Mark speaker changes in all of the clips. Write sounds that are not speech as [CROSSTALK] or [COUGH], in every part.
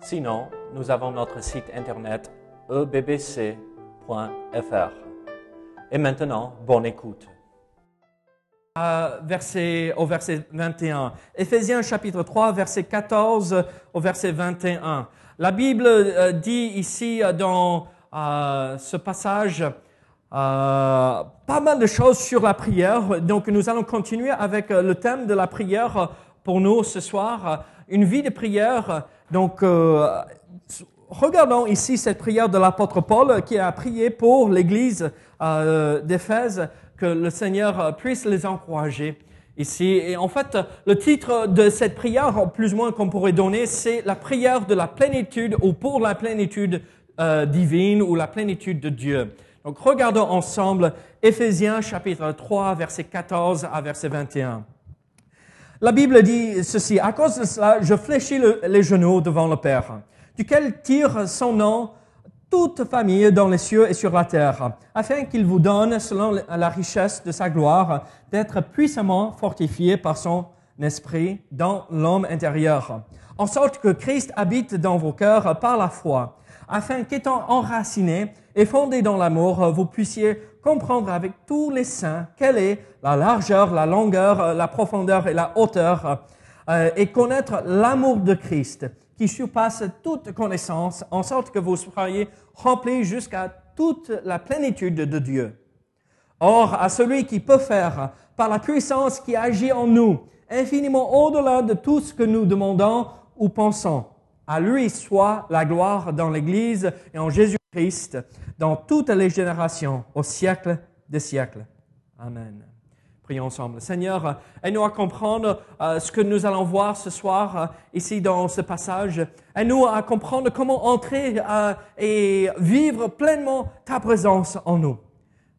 Speaker 1: Sinon, nous avons notre site internet ebbc.fr. Et maintenant, bonne écoute.
Speaker 2: Euh, verset, au verset 21. Éphésiens chapitre 3, verset 14 au verset 21. La Bible euh, dit ici euh, dans ce passage pas mal de choses sur la prière. Donc nous allons continuer avec le thème de la prière pour nous ce soir. Une vie de prière. Donc euh, regardons ici cette prière de l'apôtre Paul qui a prié pour l'église euh, d'Éphèse que le Seigneur puisse les encourager ici. Et en fait, le titre de cette prière, plus ou moins qu'on pourrait donner, c'est la prière de la plénitude ou pour la plénitude euh, divine ou la plénitude de Dieu. Donc regardons ensemble Éphésiens chapitre 3, verset 14 à verset 21. La Bible dit ceci, à cause de cela, je fléchis le- les genoux devant le Père, duquel tire son nom toute famille dans les cieux et sur la terre, afin qu'il vous donne, selon la richesse de sa gloire, d'être puissamment fortifié par son esprit dans l'homme intérieur, en sorte que Christ habite dans vos cœurs par la foi, afin qu'étant enracinés et fondés dans l'amour, vous puissiez comprendre avec tous les saints quelle est la largeur, la longueur, la profondeur et la hauteur, euh, et connaître l'amour de Christ qui surpasse toute connaissance, en sorte que vous soyez remplis jusqu'à toute la plénitude de Dieu. Or, à celui qui peut faire, par la puissance qui agit en nous, infiniment au-delà de tout ce que nous demandons ou pensons, à lui soit la gloire dans l'Église et en Dans toutes les générations, au siècle des siècles. Amen. Prions ensemble. Seigneur, aide-nous à comprendre euh, ce que nous allons voir ce soir euh, ici dans ce passage. Aide-nous à comprendre comment entrer euh, et vivre pleinement ta présence en nous.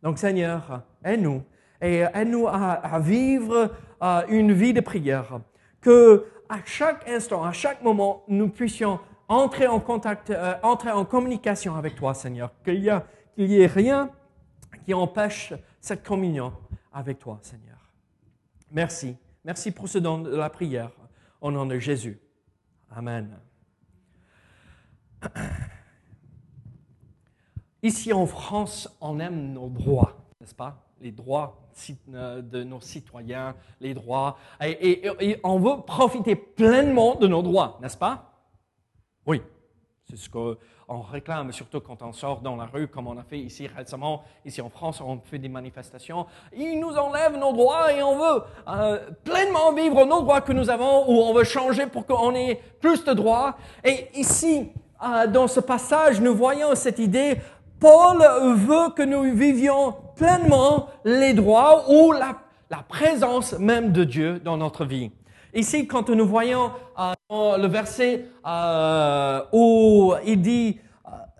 Speaker 2: Donc Seigneur, aide-nous et aide-nous à, à vivre une vie de prière. Que à chaque instant, à chaque moment, nous puissions entrer en contact, euh, en communication avec toi, Seigneur. Qu'il y, a- qu'il y ait rien qui empêche cette communion avec toi, Seigneur. Merci. Merci pour ce don de la prière. Au nom de Jésus. Amen. [CLEARS THROAT] Ici en France, on aime nos droits, n'est-ce pas? Les droits euh, de nos citoyens, les droits. Et on veut profiter pleinement de nos droits, n'est-ce pas? Oui. C'est ce qu'on réclame, surtout quand on sort dans la rue, comme on a fait ici récemment. Ici en France, on fait des manifestations. Ils nous enlèvent nos droits et on veut euh, pleinement vivre nos droits que nous avons ou on veut changer pour qu'on ait plus de droits. Et ici, euh, dans ce passage, nous voyons cette idée. Paul veut que nous vivions pleinement les droits ou la, la présence même de Dieu dans notre vie. Ici, quand nous voyons euh, le verset euh, où il dit,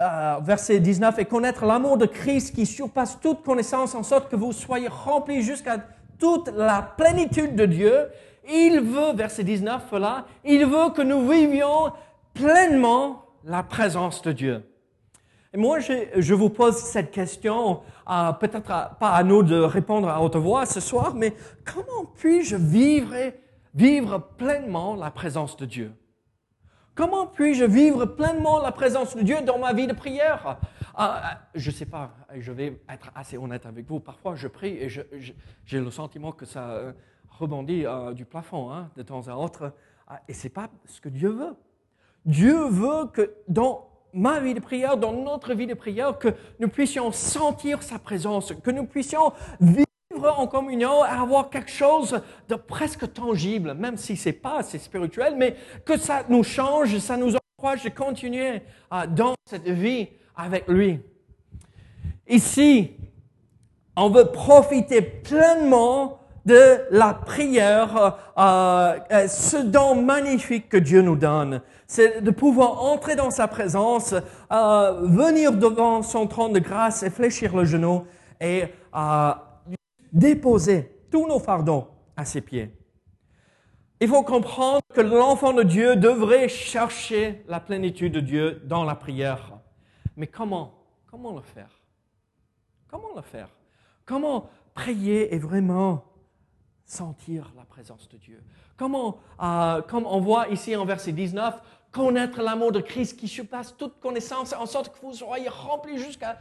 Speaker 2: euh, verset 19, et connaître l'amour de Christ qui surpasse toute connaissance en sorte que vous soyez remplis jusqu'à toute la plénitude de Dieu, il veut, verset 19 là, il veut que nous vivions pleinement la présence de Dieu. Et moi, je, vous pose cette question, peut-être pas à nous de répondre à haute voix ce soir, mais comment puis-je vivre, vivre pleinement la présence de Dieu Comment puis-je vivre pleinement la présence de Dieu dans ma vie de prière? Ah, ah, Je ne sais pas, je vais être assez honnête avec vous. Parfois, je prie et j'ai le sentiment que ça euh, rebondit euh, du plafond hein, de temps à autre. Ah, et ce n'est pas ce que Dieu veut. Dieu veut que dans ma vie de prière, dans notre vie de prière, que nous puissions sentir sa présence, que nous puissions vivre en communion, avoir quelque chose de presque tangible, même si c'est pas assez spirituel, mais que ça nous change, ça nous encourage de continuer euh, dans cette vie avec lui. Ici, on veut profiter pleinement de la prière, euh, euh, ce don magnifique que Dieu nous donne. C'est de pouvoir entrer dans sa présence, venir devant son trône de grâce et fléchir le genou et déposer tous nos fardeaux à ses pieds. Il faut comprendre que l'enfant de Dieu devrait chercher la plénitude de Dieu dans la prière. Mais comment? Comment le faire? Comment le faire? Comment prier et vraiment sentir la présence de Dieu? Comment, euh, comme on voit ici en verset 19, connaître l'amour de Christ qui surpasse toute connaissance, en sorte que vous soyez remplis jusqu'à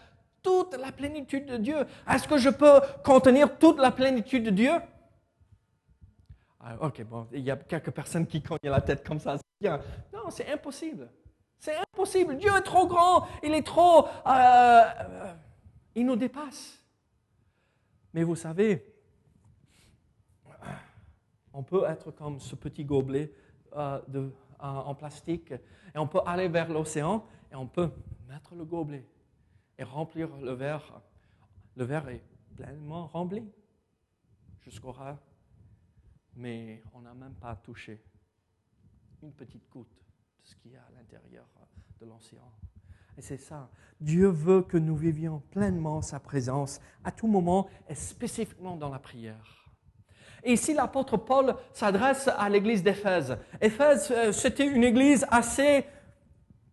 Speaker 2: toute la plénitude de Dieu. Est-ce que je peux contenir toute la plénitude de Dieu? Ah, ok, bon, il y a quelques personnes qui cognent la tête comme ça. Non, c'est impossible. C'est impossible. Dieu est trop grand. Il est trop. Euh, euh, il nous dépasse. Mais vous savez, on peut être comme ce petit gobelet euh, en plastique et on peut aller vers l'océan et on peut mettre le gobelet et remplir le verre. Le verre est pleinement rempli jusqu'au ras mais on n'a même pas touché une petite goutte de ce qu'il y a à l'intérieur de l'océan. Et c'est ça. Dieu veut que nous vivions pleinement sa présence à tout moment et spécifiquement dans la prière. Et ici, l'apôtre Paul s'adresse à l'église d'Éphèse. Éphèse, euh, c'était une église assez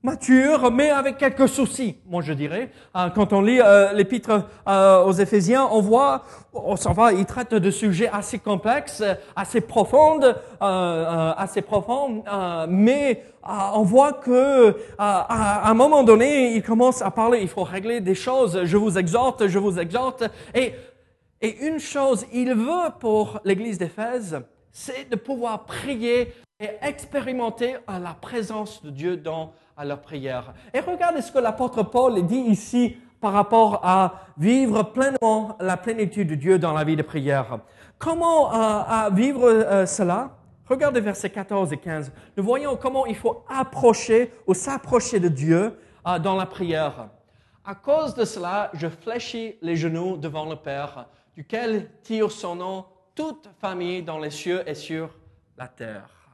Speaker 2: mature, mais avec quelques soucis, moi je dirais. Euh, quand on lit euh, l'épître euh, aux Éphésiens, on voit, on s'en va, il traite de sujets assez complexes, assez profonds, assez profonds, mais on voit que à un moment donné, il commence à parler, il faut régler des choses, je vous exhorte, je vous exhorte. Et, et une chose, il veut pour l'église d'Éphèse, c'est de pouvoir prier et expérimenter la présence de Dieu dans à leur prière. Et regardez ce que l'apôtre Paul dit ici par rapport à vivre pleinement la plénitude de Dieu dans la vie de prière. Comment euh, vivre euh, cela? Regardez versets 14 et 15. Nous voyons comment il faut approcher ou s'approcher de Dieu euh, dans la prière. À cause de cela, je fléchis les genoux devant le Père, duquel tire son nom toute famille dans les cieux et sur la terre.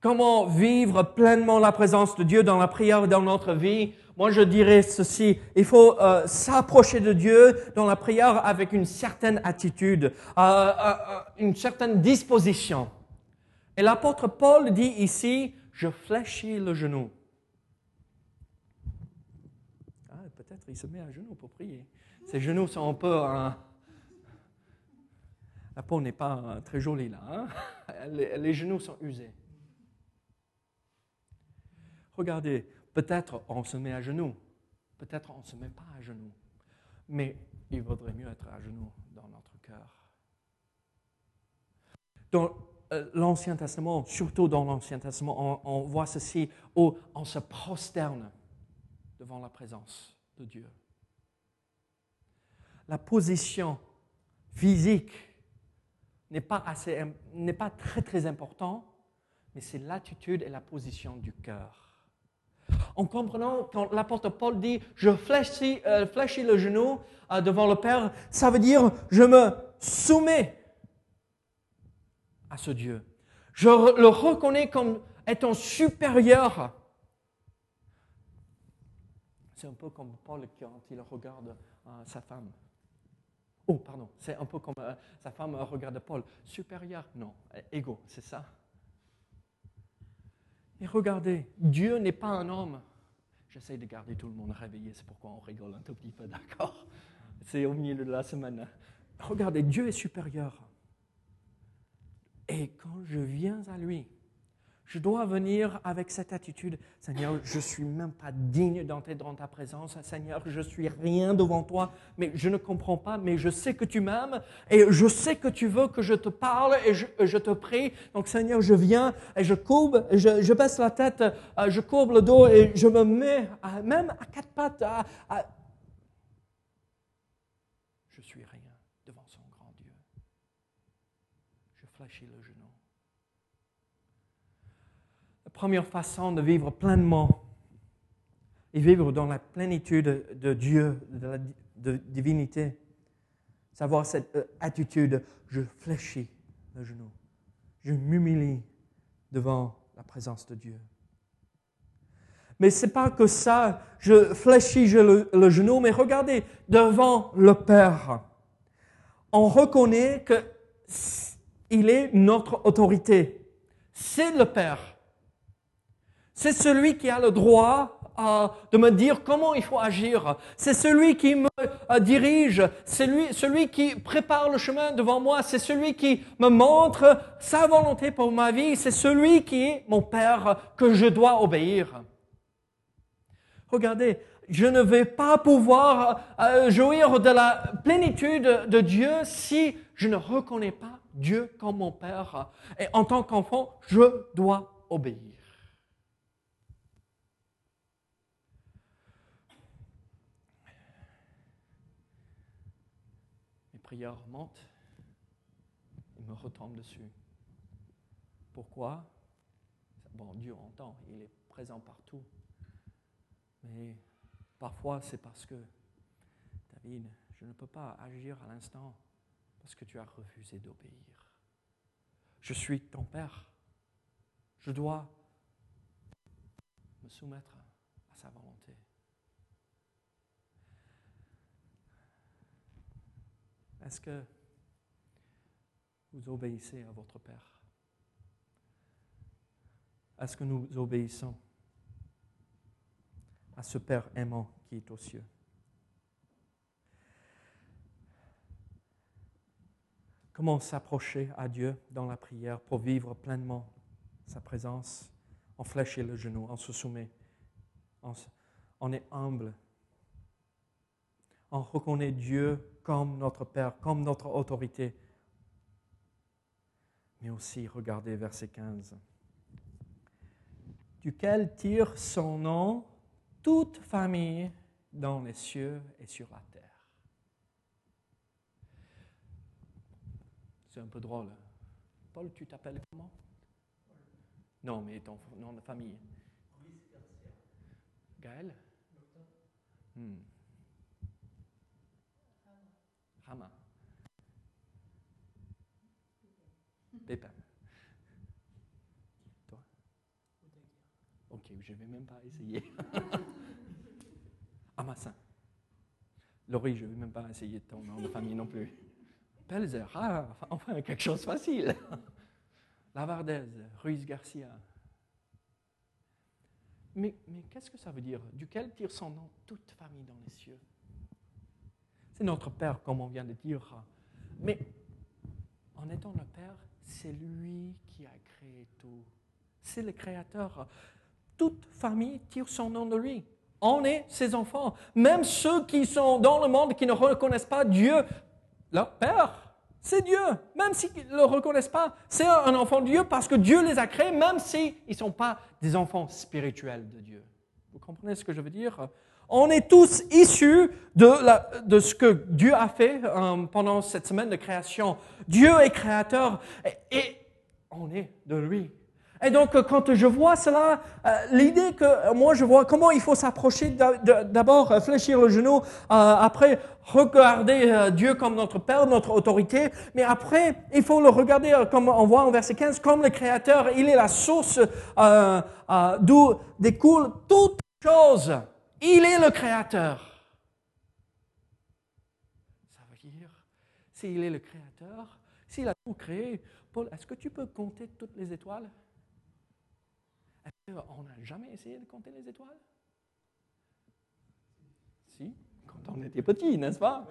Speaker 2: Comment vivre pleinement la présence de Dieu dans la prière dans notre vie? Moi, je dirais ceci. Il faut euh, s'approcher de Dieu dans la prière avec une certaine attitude, euh, euh, une certaine disposition. Et l'apôtre Paul dit ici, je fléchis le genou. Ah, peut-être il se met à genoux pour prier. Ses genoux sont un peu... la peau n'est pas très jolie là. Hein? [LAUGHS] les genoux sont usés. Regardez, peut-être on se met à genoux, peut-être on ne se met pas à genoux, mais il vaudrait mieux être à genoux dans notre cœur. Dans euh, l'Ancien Testament, surtout dans l'Ancien Testament, on, voit ceci où on se prosterne devant la présence de Dieu. La position physique n'est pas, pas très très important, mais c'est l'attitude et la position du cœur en comprenant quand l'apôtre Paul dit je fléchis, euh, le genou euh, devant le Père, ça veut dire je me soumets à ce Dieu. Je le reconnais comme étant supérieur. C'est un peu comme Paul quand il regarde euh, sa femme. Oh, pardon, c'est un peu comme sa femme regarde Paul. Supérieur Non, égaux, c'est ça et regardez, Dieu n'est pas un homme. J'essaie de garder tout le monde réveillé, c'est pourquoi on rigole un tout petit peu, d'accord? C'est au milieu de la semaine. Regardez, Dieu est supérieur. Et quand je viens à lui, je dois venir avec cette attitude, Seigneur, je ne suis même pas digne d'entrer dans ta présence, Seigneur, je suis rien devant toi, mais je ne comprends pas, mais je sais que tu m'aimes et je sais que tu veux que je te parle et je, te prie. Donc Seigneur, je viens et je courbe, je, baisse la tête, euh, je courbe le dos et je me mets même à quatre pattes suis rien devant son grand Dieu. Je fléchis le genou première façon de vivre pleinement et vivre dans la plénitude de Dieu, de la divinité, c'est avoir cette euh, attitude, je fléchis le genou, je m'humilie devant la présence de Dieu. Mais c'est pas que ça, je fléchis le, le genou, mais regardez, devant le Père, on reconnaît que il est notre autorité. C'est le Père. C'est celui qui a le droit euh, de me dire comment il faut agir. C'est celui qui me euh, dirige, c'est lui, celui qui prépare le chemin devant moi, c'est celui qui me montre sa volonté pour ma vie, c'est celui qui est mon Père que je dois obéir. Regardez, je ne vais pas pouvoir euh, jouir de la plénitude de Dieu si je ne reconnais pas Dieu comme mon Père. Et en tant qu'enfant, je dois obéir. Mes prières montent et me retombent dessus. Pourquoi? Bon, Dieu entend, il est présent partout. Mais parfois, c'est parce que, David, je ne peux pas agir à l'instant parce que tu as refusé d'obéir. Je suis ton Père. Je dois me soumettre à sa volonté. Est-ce que vous obéissez à votre Père? Est-ce que nous obéissons à ce Père aimant qui est aux cieux? Comment s'approcher à Dieu dans la prière pour vivre pleinement sa présence On fléchit le genou, on se soumet, on est humble. On reconnaît Dieu comme notre Père, comme notre autorité. Mais aussi, regardez verset 15. Duquel tire son nom toute famille dans les cieux et sur la terre. C'est un peu drôle. Paul, tu t'appelles comment? Non, mais ton nom de famille. Gaël? Hmm. Je ne vais même pas essayer. [LAUGHS] Amassin. Laurie, je ne vais même pas essayer ton nom de famille non plus. Pelzer, ah, enfin quelque chose de facile. [LAUGHS] Lavardez, Ruiz Garcia. Mais qu'est-ce que ça veut dire? Duquel tire son nom? Toute famille dans les cieux C'est notre Père, comme on vient de dire. Mais en étant le Père, c'est lui qui a créé tout. C'est le Créateur toute famille tire son nom de lui. On est ses enfants. Même ceux qui sont dans le monde qui ne reconnaissent pas Dieu, leur Père, c'est Dieu. Même s'ils ne le reconnaissent pas, c'est un enfant de Dieu parce que Dieu les a créés, même s'ils ne sont pas des enfants spirituels de Dieu. Vous comprenez ce que je veux dire? On est tous issus de, de ce que Dieu a fait euh, pendant cette semaine de création. Dieu est créateur et on est de lui. Et donc, euh, quand je vois cela, euh, l'idée que euh, moi je vois comment il faut s'approcher, d'abord fléchir le genou, après regarder Dieu comme notre Père, notre autorité, mais après il faut le regarder comme on voit en verset 15, comme le Créateur, il est la source d'où découlent toutes choses. Il est le Créateur. Ça veut dire, s'il est le Créateur, s'il a tout créé, Paul, est-ce que tu peux compter toutes les étoiles? On n'a jamais essayé de compter les étoiles? Si, quand on était petit, n'est-ce pas?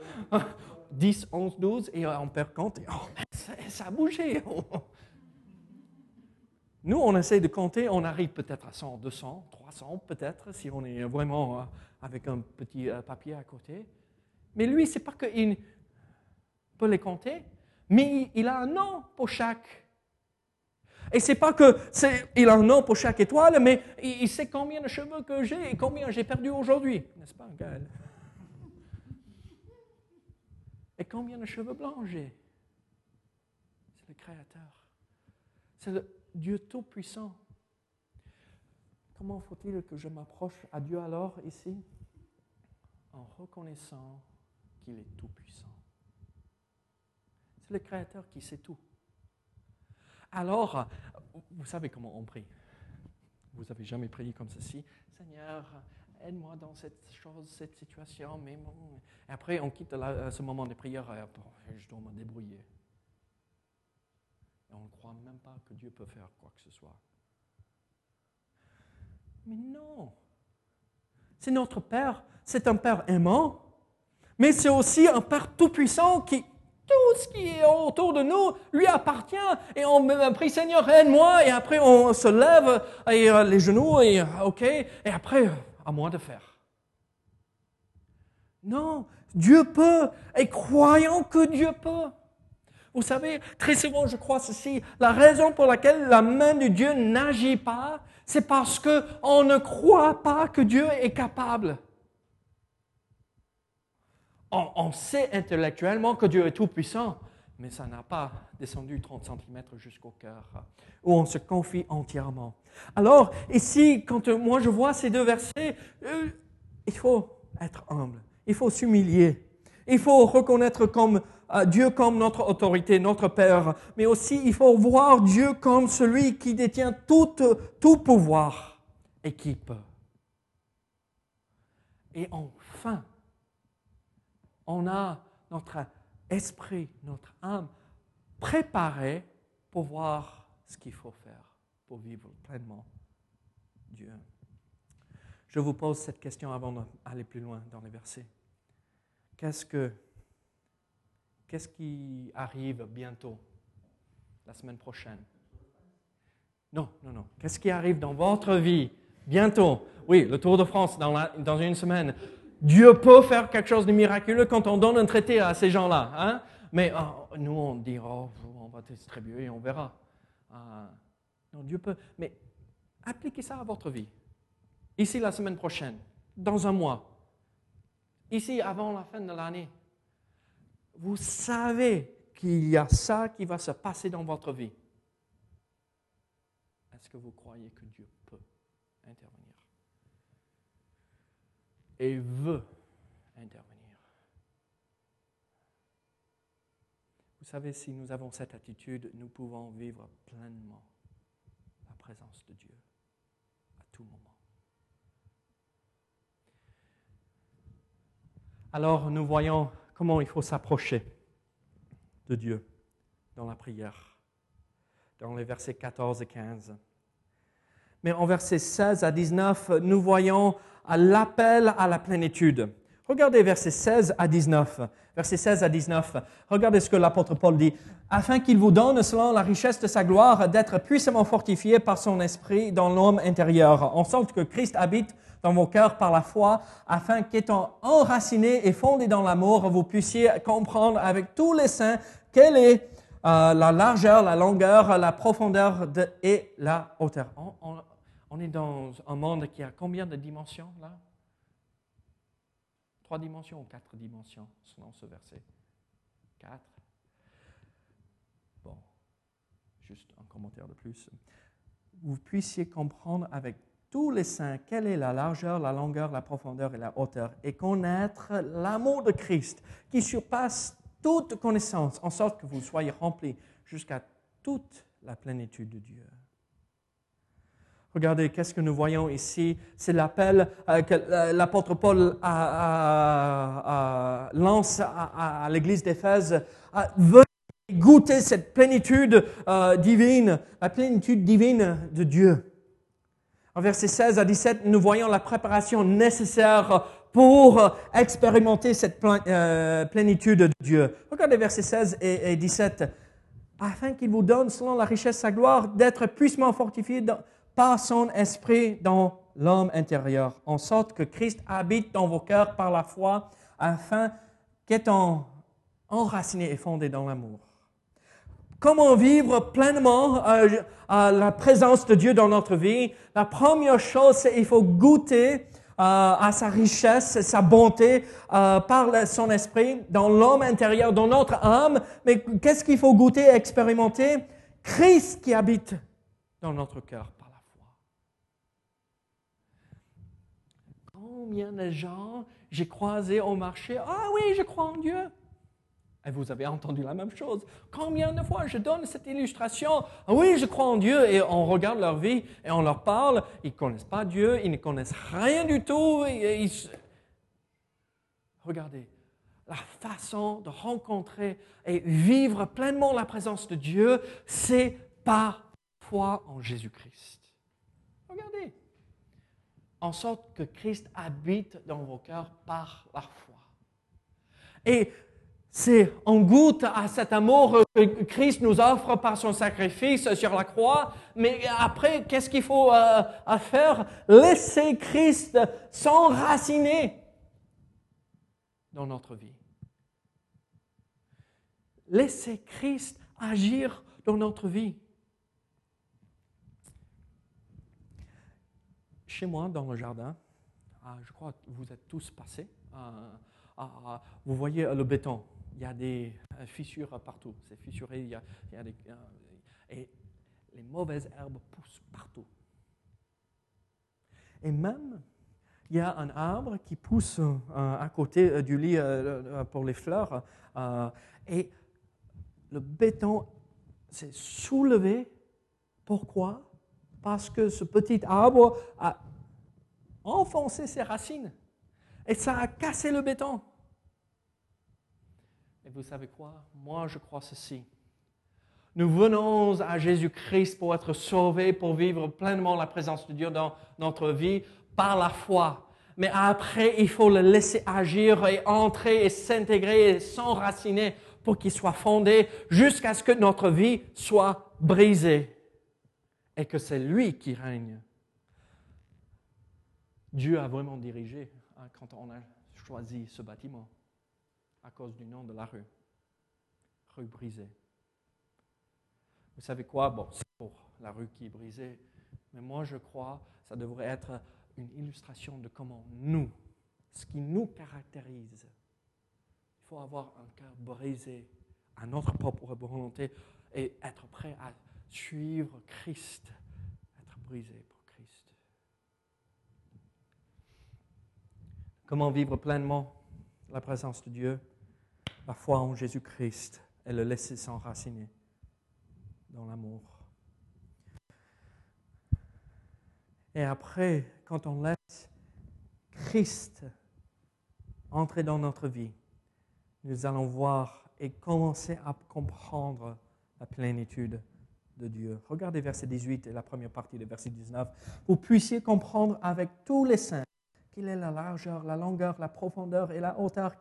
Speaker 2: 10, 11, 12, et on perd compte, oh, ça, a bougé. [LAUGHS] Nous, on essaie de compter, on arrive peut-être à 100, 200, 300 peut-être, si on est vraiment euh, avec un petit euh, papier à côté. Mais lui, c'est pas qu'il peut les compter, mais il a un nom pour chaque et c'est pas que c'est, il a un nom pour chaque étoile, mais il, sait combien de cheveux que j'ai et combien j'ai perdu aujourd'hui, n'est-ce pas, Gaël? Et combien de cheveux blancs j'ai? C'est le Créateur. C'est le Dieu Tout-Puissant. Comment faut-il que je m'approche à Dieu alors ici? En reconnaissant qu'il est Tout-Puissant. C'est le Créateur qui sait tout. Alors, vous savez comment on prie. Vous n'avez jamais prié comme ceci. Seigneur, aide-moi dans cette chose, cette situation. Mais Et après, on quitte ce moment de prière. je dois me débrouiller. Et on ne croit même pas que Dieu peut faire quoi que ce soit. Mais non. C'est notre Père. C'est un Père aimant. Mais c'est aussi un Père tout-puissant qui, tout ce qui est autour de nous lui appartient. Et on prie Seigneur, aide-moi. Et après, on se lève et euh, les genoux et OK. Et après, à moi de faire. Non, Dieu peut. Et croyons que Dieu peut. Vous savez, très souvent, je crois ceci, la raison pour laquelle la main de Dieu n'agit pas, c'est parce qu'on ne croit pas que Dieu est capable. On, sait intellectuellement que Dieu est tout-puissant, mais ça n'a pas descendu 30 cm jusqu'au cœur, où on se confie entièrement. Alors, ici, quand moi je vois ces deux versets, euh, il faut être humble, il faut s'humilier, il faut reconnaître comme Dieu comme notre autorité, notre Père, mais aussi il faut voir Dieu comme celui qui détient tout, tout pouvoir et qui peut. Et enfin, on a notre esprit, notre âme préparée pour voir ce qu'il faut faire pour vivre pleinement Dieu. Je vous pose cette question avant d'aller plus loin dans les versets. Qu'est-ce que Qu'est-ce qui arrive bientôt, la semaine prochaine? Non, non, non. Qu'est-ce qui arrive dans votre vie bientôt? Oui, le Tour de France dans, dans une semaine. Dieu peut faire quelque chose de miraculeux quand on donne un traité à ces gens-là. Hein? Mais oh, nous, on dit, oh, on va distribuer on verra. Ah, Dieu peut. Mais appliquez ça à votre vie. Ici, la semaine prochaine, dans un mois. Ici, avant la fin de l'année vous savez qu'il y a ça qui va se passer dans votre vie. Est-ce que vous croyez que Dieu peut intervenir? Et veut intervenir Vous savez, si nous avons cette attitude, nous pouvons vivre pleinement la présence de Dieu à tout moment. Alors nous voyons comment il faut s'approcher de Dieu dans la prière, dans les versets 14 et 15. Mais en versets 16 à 19, nous voyons l'appel à la plénitude. Regardez versets 16 à 19. Versets 16 à 19. Regardez ce que l'apôtre Paul dit. Afin qu'il vous donne, selon la richesse de sa gloire, d'être puissamment fortifié par son esprit dans l'homme intérieur, en sorte que Christ habite dans vos cœurs par la foi, afin qu'étant enracinés et fondés dans l'amour, vous puissiez comprendre avec tous les saints quelle est euh, la largeur, la longueur, la profondeur et la hauteur. Est dans un monde qui a combien de dimensions là? Trois dimensions ou quatre dimensions selon ce verset? Quatre. Bon, juste un commentaire de plus. Vous puissiez comprendre avec tous les saints quelle est la largeur, la longueur, la profondeur et la hauteur, et connaître l'amour de Christ qui surpasse toute connaissance, en sorte que vous soyez remplis jusqu'à toute la plénitude de Dieu. Regardez, qu'est-ce que nous voyons ici? C'est l'appel euh, que euh, l'apôtre Paul lance à, l'église d'Éphèse. Venez goûter cette plénitude euh, divine, la plénitude divine de Dieu. En versets 16 à 17, nous voyons la préparation nécessaire pour expérimenter cette plénitude de Dieu. Regardez versets 16 et 17. Afin qu'il vous donne, selon la richesse de sa gloire, d'être puissamment fortifié par son esprit dans l'homme intérieur, en sorte que Christ habite dans vos cœurs par la foi, afin qu'étant enraciné et fondé dans l'amour. Comment vivre pleinement euh, la présence de Dieu dans notre vie? La première chose, c'est qu'il faut goûter euh, à sa richesse, sa bonté euh, par son esprit dans l'homme intérieur, dans notre âme. Mais qu'est-ce qu'il faut goûter, expérimenter? Christ qui habite dans notre cœur par la foi. Combien de gens j'ai croisé au marché? Ah oui, je crois en Dieu. Et vous avez entendu la même chose. Combien de fois je donne cette illustration? Ah Oui, je crois en Dieu et on regarde leur vie et on leur parle. Ils ne connaissent pas Dieu, ils ne connaissent rien du tout. Regardez, la façon de rencontrer et vivre pleinement la présence de Dieu, c'est par foi en Jésus-Christ. Regardez, en sorte que Christ habite dans vos cœurs par la foi. Et c'est en goûte à cet amour que Christ nous offre par son sacrifice sur la croix. Mais après, qu'est-ce qu'il faut euh, faire? Laisser Christ s'enraciner dans notre vie. Laisser Christ agir dans notre vie. Chez moi, dans le jardin, ah, je crois que vous êtes tous passés, ah, ah, vous voyez le béton il y a des euh, fissures partout. C'est fissuré, il y a, euh, et les mauvaises herbes poussent partout. Et même, il y a un arbre qui pousse euh, à côté du lit pour les fleurs, et le béton s'est soulevé. Pourquoi? Parce que ce petit arbre a enfoncé ses racines, et ça a cassé le béton. Et vous savez quoi? Moi, je crois ceci. Nous venons à Jésus-Christ pour être sauvés, pour vivre pleinement la présence de Dieu dans notre vie par la foi. Mais après, il faut le laisser agir et entrer et s'intégrer et s'enraciner pour qu'il soit fondé jusqu'à ce que notre vie soit brisée et que c'est lui qui règne. Dieu a vraiment dirigé hein, quand on a choisi ce bâtiment à cause du nom de la rue. Rue brisée. Vous savez quoi? Bon, c'est pour la rue qui est brisée, mais moi je crois que ça devrait être une illustration de comment nous, ce qui nous caractérise, il faut avoir un cœur brisé à notre propre volonté et être prêt à suivre Christ, être brisé pour Christ. Comment vivre pleinement la présence de Dieu? La foi en Jésus-Christ et le laisser s'enraciner dans l'amour. Et après, quand on laisse Christ entrer dans notre vie, nous allons voir et commencer à comprendre la plénitude de Dieu. Regardez verset 18 et la première partie de verset 19. Vous puissiez comprendre avec tous les saints quelle est la largeur, la longueur, la profondeur et la hauteur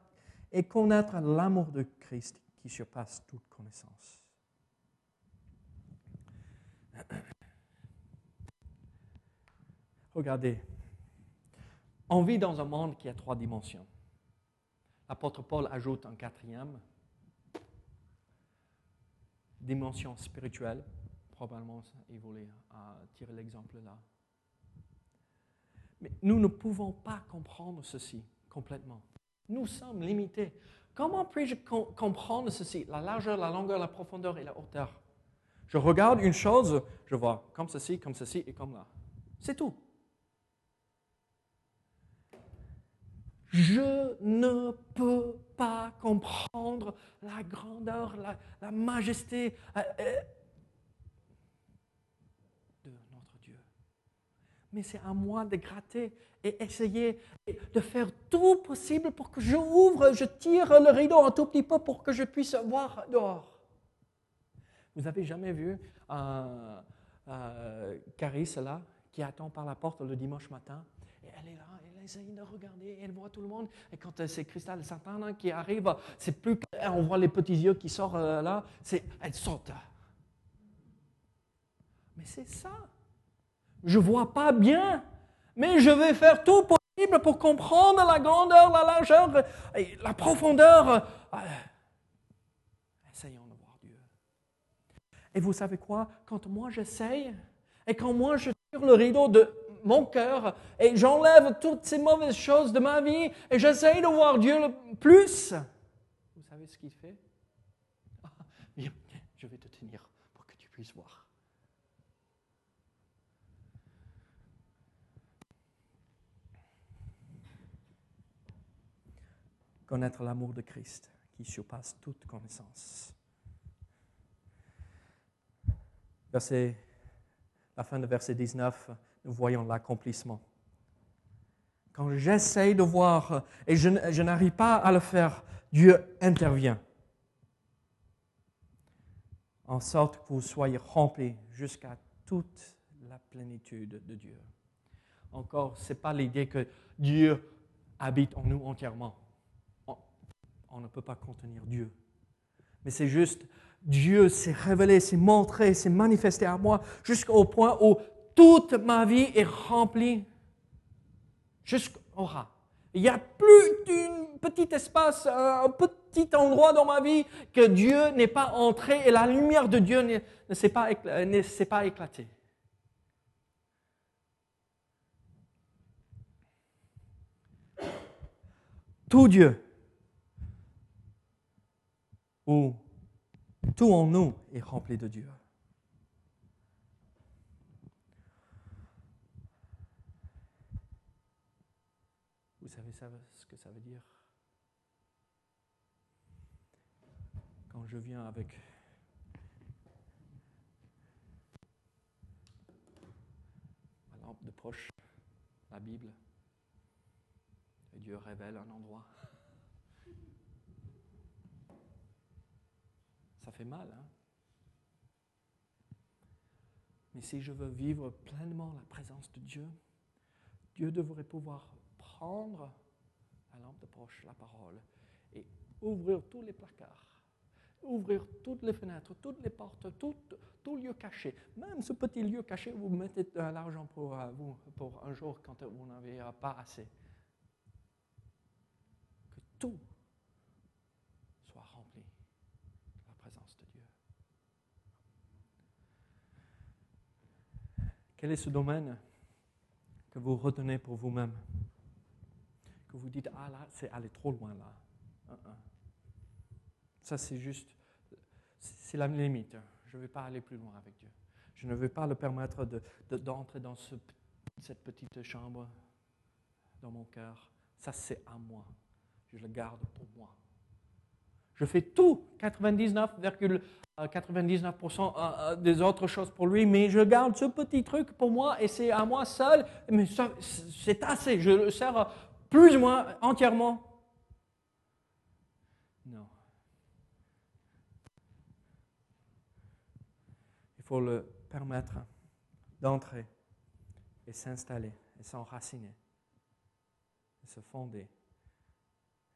Speaker 2: et connaître l'amour de Christ qui surpasse toute connaissance. Regardez, on vit dans un monde qui a trois dimensions. L'apôtre Paul ajoute un quatrième, dimension spirituelle. Probablement, il voulait euh, tirer l'exemple là. Mais nous ne pouvons pas comprendre ceci complètement. Nous sommes limités. Comment puis-je comprendre ceci? La largeur, la longueur, la profondeur et la hauteur. Je regarde une chose, je vois comme ceci, comme ceci et comme là. C'est tout. Je ne peux pas comprendre la grandeur, la, majesté euh, euh, de notre Dieu. Mais c'est à moi de gratter et essayer de faire tout possible pour que je ouvre, je tire le rideau un tout petit peu pour que je puisse voir dehors. Vous avez jamais vu euh, euh, Carisse là, qui attend par la porte le dimanche matin? Et elle est là, elle essaye de regarder, elle voit tout le monde. Et quand euh, c'est Cristal Satan qui arrive, c'est plus on voit les petits yeux qui sortent euh, là, c'est elle saute. Mais c'est ça. Je vois pas bien mais je vais faire tout possible pour comprendre la grandeur, la largeur, et la profondeur. Euh, essayons de voir Dieu. Et vous savez quoi? Quand moi j'essaye, et quand moi je tire le rideau de mon cœur, et j'enlève toutes ces mauvaises choses de ma vie, et j'essaye de voir Dieu le plus, vous savez ce qu'il fait? [LAUGHS] je vais te tenir pour que tu puisses voir. Connaître l'amour de Christ qui surpasse toute connaissance. Verset, la fin de verset 19, nous voyons l'accomplissement. Quand j'essaye de voir et je, je n'arrive pas à le faire, Dieu intervient. En sorte que vous soyez remplis jusqu'à toute la plénitude de Dieu. Encore, ce n'est pas l'idée que Dieu habite en nous entièrement. On, ne peut pas contenir Dieu. Mais c'est juste, Dieu s'est révélé, s'est montré, s'est manifesté à moi jusqu'au point où toute ma vie est remplie jusqu'au ras. Il n'y a plus d'un petit espace, un petit endroit dans ma vie que Dieu n'est pas entré et la lumière de Dieu ne s'est pas, pas éclatée. Tout Dieu, ou tout en nous est rempli de Dieu. Vous savez ce que ça veut dire? Quand je viens avec ma lampe de poche, la Bible, et Dieu révèle un endroit. Ça fait mal, hein. Mais si je veux vivre pleinement la présence de Dieu, Dieu devrait pouvoir prendre la lampe de poche, la parole, et ouvrir tous les placards, ouvrir toutes les fenêtres, toutes les portes, tout, tout lieu caché, même ce petit lieu caché où vous mettez de l'argent pour euh, vous, pour un jour quand vous n'avez pas assez. Que tout soit rempli de la présence de Dieu. Quel est ce domaine que vous retenez pour vous-même? Que vous dites, ah là, c'est aller trop loin là. Ça, c'est juste, c'est la limite. Je ne vais pas aller plus loin avec Dieu. Je ne veux pas le permettre d'entrer de, dans ce, cette petite chambre dans mon cœur. Ça, c'est à moi. Je le garde pour moi. Je fais tout, 99,99% 99 euh, euh, des autres choses pour lui, mais je garde ce petit truc pour moi et c'est à moi seul. Mais c'est assez. Je le sers plus ou moins entièrement Non. Il faut le permettre d'entrer et s'installer et s'enraciner et se fonder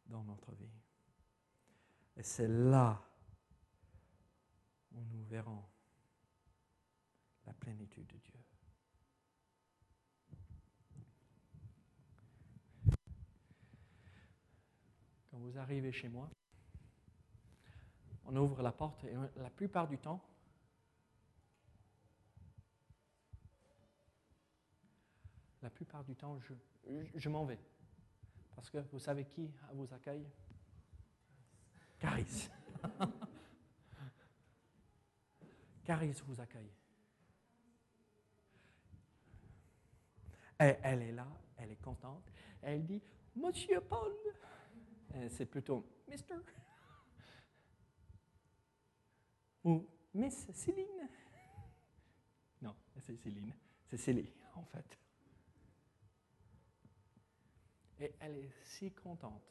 Speaker 2: dans notre vie. Et c'est là où nous verrons la plénitude de Dieu. quand vous arrivez chez moi, on ouvre la porte et la plupart du temps, la plupart du temps, je, je m'en vais. Parce que vous savez qui vous accueille? Caris. [LAUGHS] Caris vous accueille. elle est là, elle est contente. Elle dit, Monsieur Paul, euh, c'est plutôt Mister [LAUGHS] ou Miss Céline. Non, c'est Céline, c'est Célie en fait. Et elle est si contente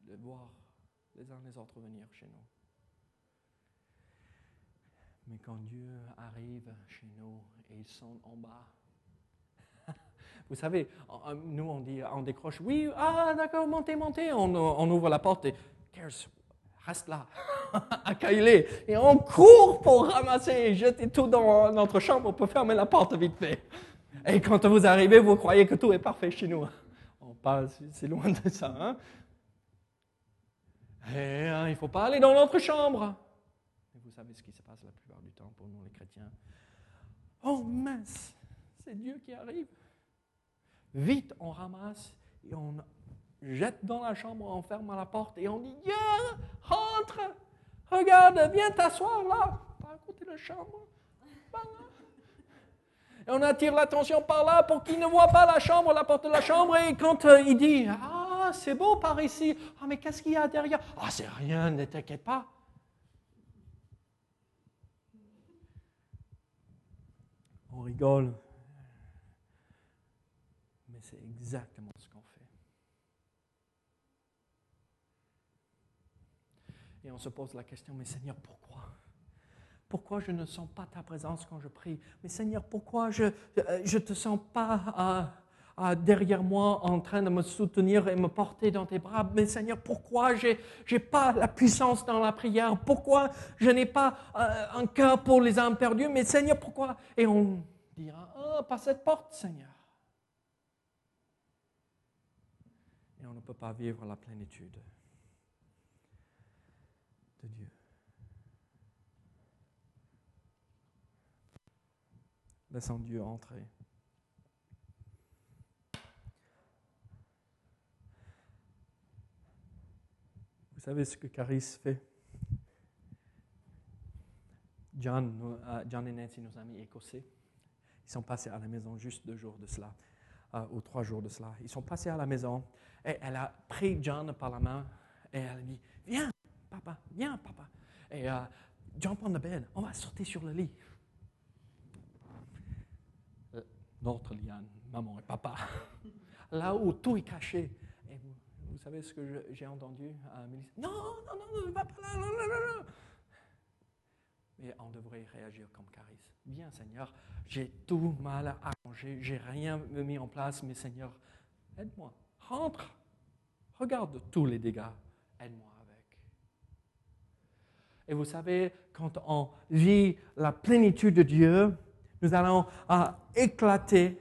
Speaker 2: de voir les uns les autres venir chez nous. Mais quand Dieu arrive chez nous et ils sont en bas, [LAUGHS] vous savez, nous, on dit, on décroche, oui, ah, d'accord, montez, montez. On, ouvre la porte et, reste là, [LAUGHS] accueille-les. Et on court pour ramasser jeter tout dans notre chambre pour fermer la porte vite fait. Et quand vous arrivez, vous croyez que tout est parfait chez nous. On passe, c'est loin de ça. Hein? Et, hein, il ne faut pas aller dans notre chambre. Vous savez ce qui se passe la plupart du temps pour nous, les chrétiens. Oh mince, c'est Dieu qui arrive. Vite, on ramasse et on jette dans la chambre, on ferme la porte et on dit Viens, rentre, regarde, viens t'asseoir là, à côté de la chambre. Et on attire l'attention par là pour qu'il ne voit pas la chambre, la porte de la chambre. Et quand euh, il dit Ah, c'est beau par ici. Ah, mais qu'est-ce qu'il y a derrière? Ah, c'est rien, ne t'inquiète pas. On rigole. Mais c'est exactement ce qu'on fait. Et on se pose la question, mais Seigneur, pourquoi? Pourquoi je ne sens pas ta présence quand je prie? Mais Seigneur, pourquoi je ne te sens pas derrière moi en train de me soutenir et me porter dans tes bras Mais Seigneur, pourquoi je n'ai pas la puissance dans la prière? Pourquoi je n'ai pas euh, un cœur pour les âmes perdues? Mais Seigneur, pourquoi? Et on dira, oh, pas cette porte, Seigneur. Et on ne peut pas vivre la plénitude de Dieu. Laissons Dieu entrer. Vous savez ce que Caris fait? John, euh, John et Nancy, nos amis écossais, ils sont passés à la maison juste deux jours de cela, euh, ou trois jours de cela. Ils sont passés à la maison et elle a pris John par la main et elle a dit Viens, papa, viens, papa. Et euh, John prend le bed, on va sauter sur le lit notre liane, maman et papa, [LAUGHS] là où tout est caché. Vous, savez ce que j'ai entendu à Non, non, non, ne va pas là, non, non, non. Mais on devrait réagir comme Caris. Bien, Seigneur, j'ai tout mal arrangé, j'ai rien mis en place, mais Seigneur, aide-moi. Rentre. Regarde tous les dégâts. Aide-moi avec. Et vous savez, quand on vit la plénitude de Dieu, nous allons éclater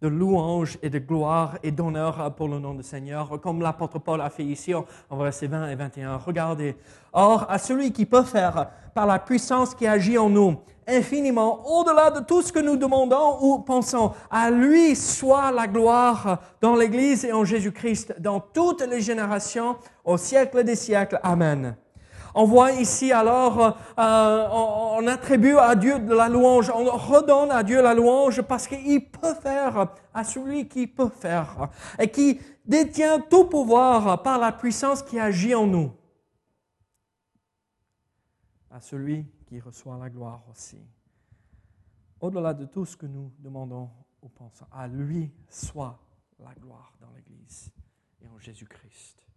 Speaker 2: de louanges et de gloire et d'honneur pour le nom du Seigneur, comme l'apôtre Paul a fait ici en versets 20 et 21. Regardez. Or, à celui qui peut faire, par la puissance qui agit en nous, infiniment au-delà de tout ce que nous demandons ou pensons, à lui soit la gloire dans l'Église et en Jésus-Christ, dans toutes les générations, au siècle des siècles. Amen. On voit ici alors, euh, on, attribue à Dieu de la louange, on redonne à Dieu la louange parce qu'il peut faire à celui qui peut faire et qui détient tout pouvoir par la puissance qui agit en nous. À celui qui reçoit la gloire aussi. Au-delà de tout ce que nous demandons ou pensons, à lui soit la gloire dans l'Église et en Jésus-Christ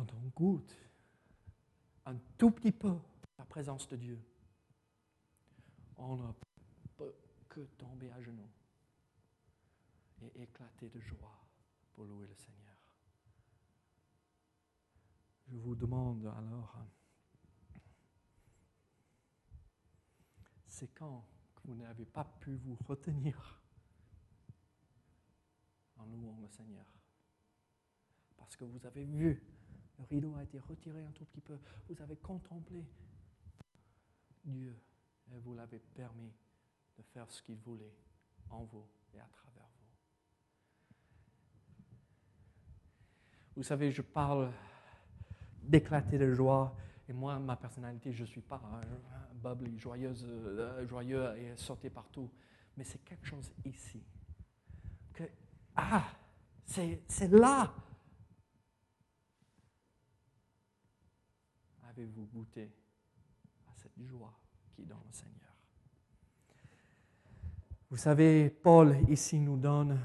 Speaker 2: quand on goûte un tout petit peu la présence de Dieu, on ne peut que tomber à genoux et éclater de joie pour louer le Seigneur. Je vous demande alors, c'est quand que vous n'avez pas pu vous retenir en louant le Seigneur? Parce que vous avez vu le rideau a été retiré un tout petit peu. Vous avez contemplé Dieu et vous l'avez permis de faire ce qu'il voulait en vous et à travers vous. Vous savez, je parle d'éclater de joie. Et moi, ma personnalité, je ne suis pas un bubbly, joyeuse, euh, joyeux et sauté partout. Mais c'est quelque chose ici. Ah, c'est là avez-vous goûté à cette joie qui est dans le Seigneur? Vous savez, Paul ici nous donne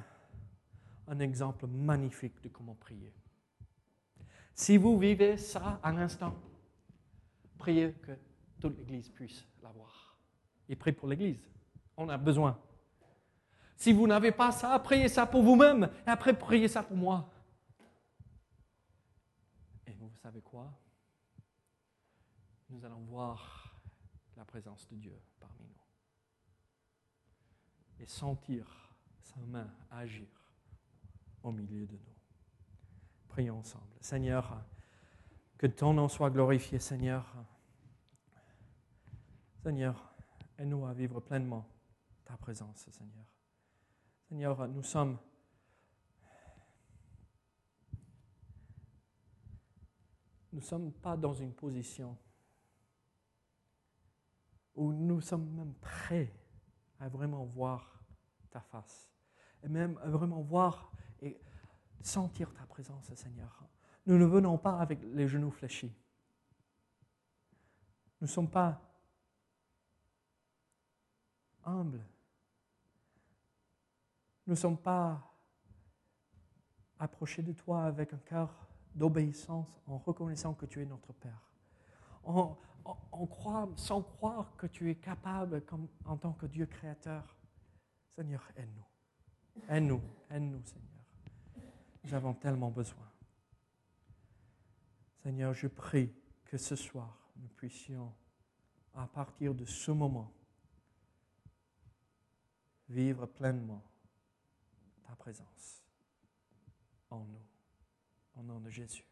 Speaker 2: un exemple magnifique de comment prier. Si vous vivez ça à l'instant, priez que toute l'Église puisse l'avoir. Et priez pour l'Église. On a besoin. Si vous n'avez pas ça, priez ça pour vous-même. Et après, priez ça pour moi. Et vous savez quoi? Nous allons voir la présence de Dieu parmi nous et sentir sa main agir au milieu de nous. Prions ensemble. Seigneur, que ton nom soit glorifié, Seigneur. Seigneur, aide-nous à vivre pleinement ta présence, Seigneur. Seigneur, nous sommes nous ne sommes pas dans une position où nous sommes même prêts à vraiment voir ta face, et même à vraiment voir et sentir ta présence, Seigneur. Nous ne venons pas avec les genoux fléchis. Nous ne sommes pas humbles. Nous ne sommes pas approchés de toi avec un cœur d'obéissance en reconnaissant que tu es notre Père. On, croit, sans croire que tu es capable en tant que Dieu créateur. Seigneur, aide-nous. Aide-nous, aide-nous, Seigneur. Nous avons tellement besoin. Seigneur, je prie que ce soir, nous puissions, à partir de ce moment, vivre pleinement ta présence en nous. Au nom de Jésus.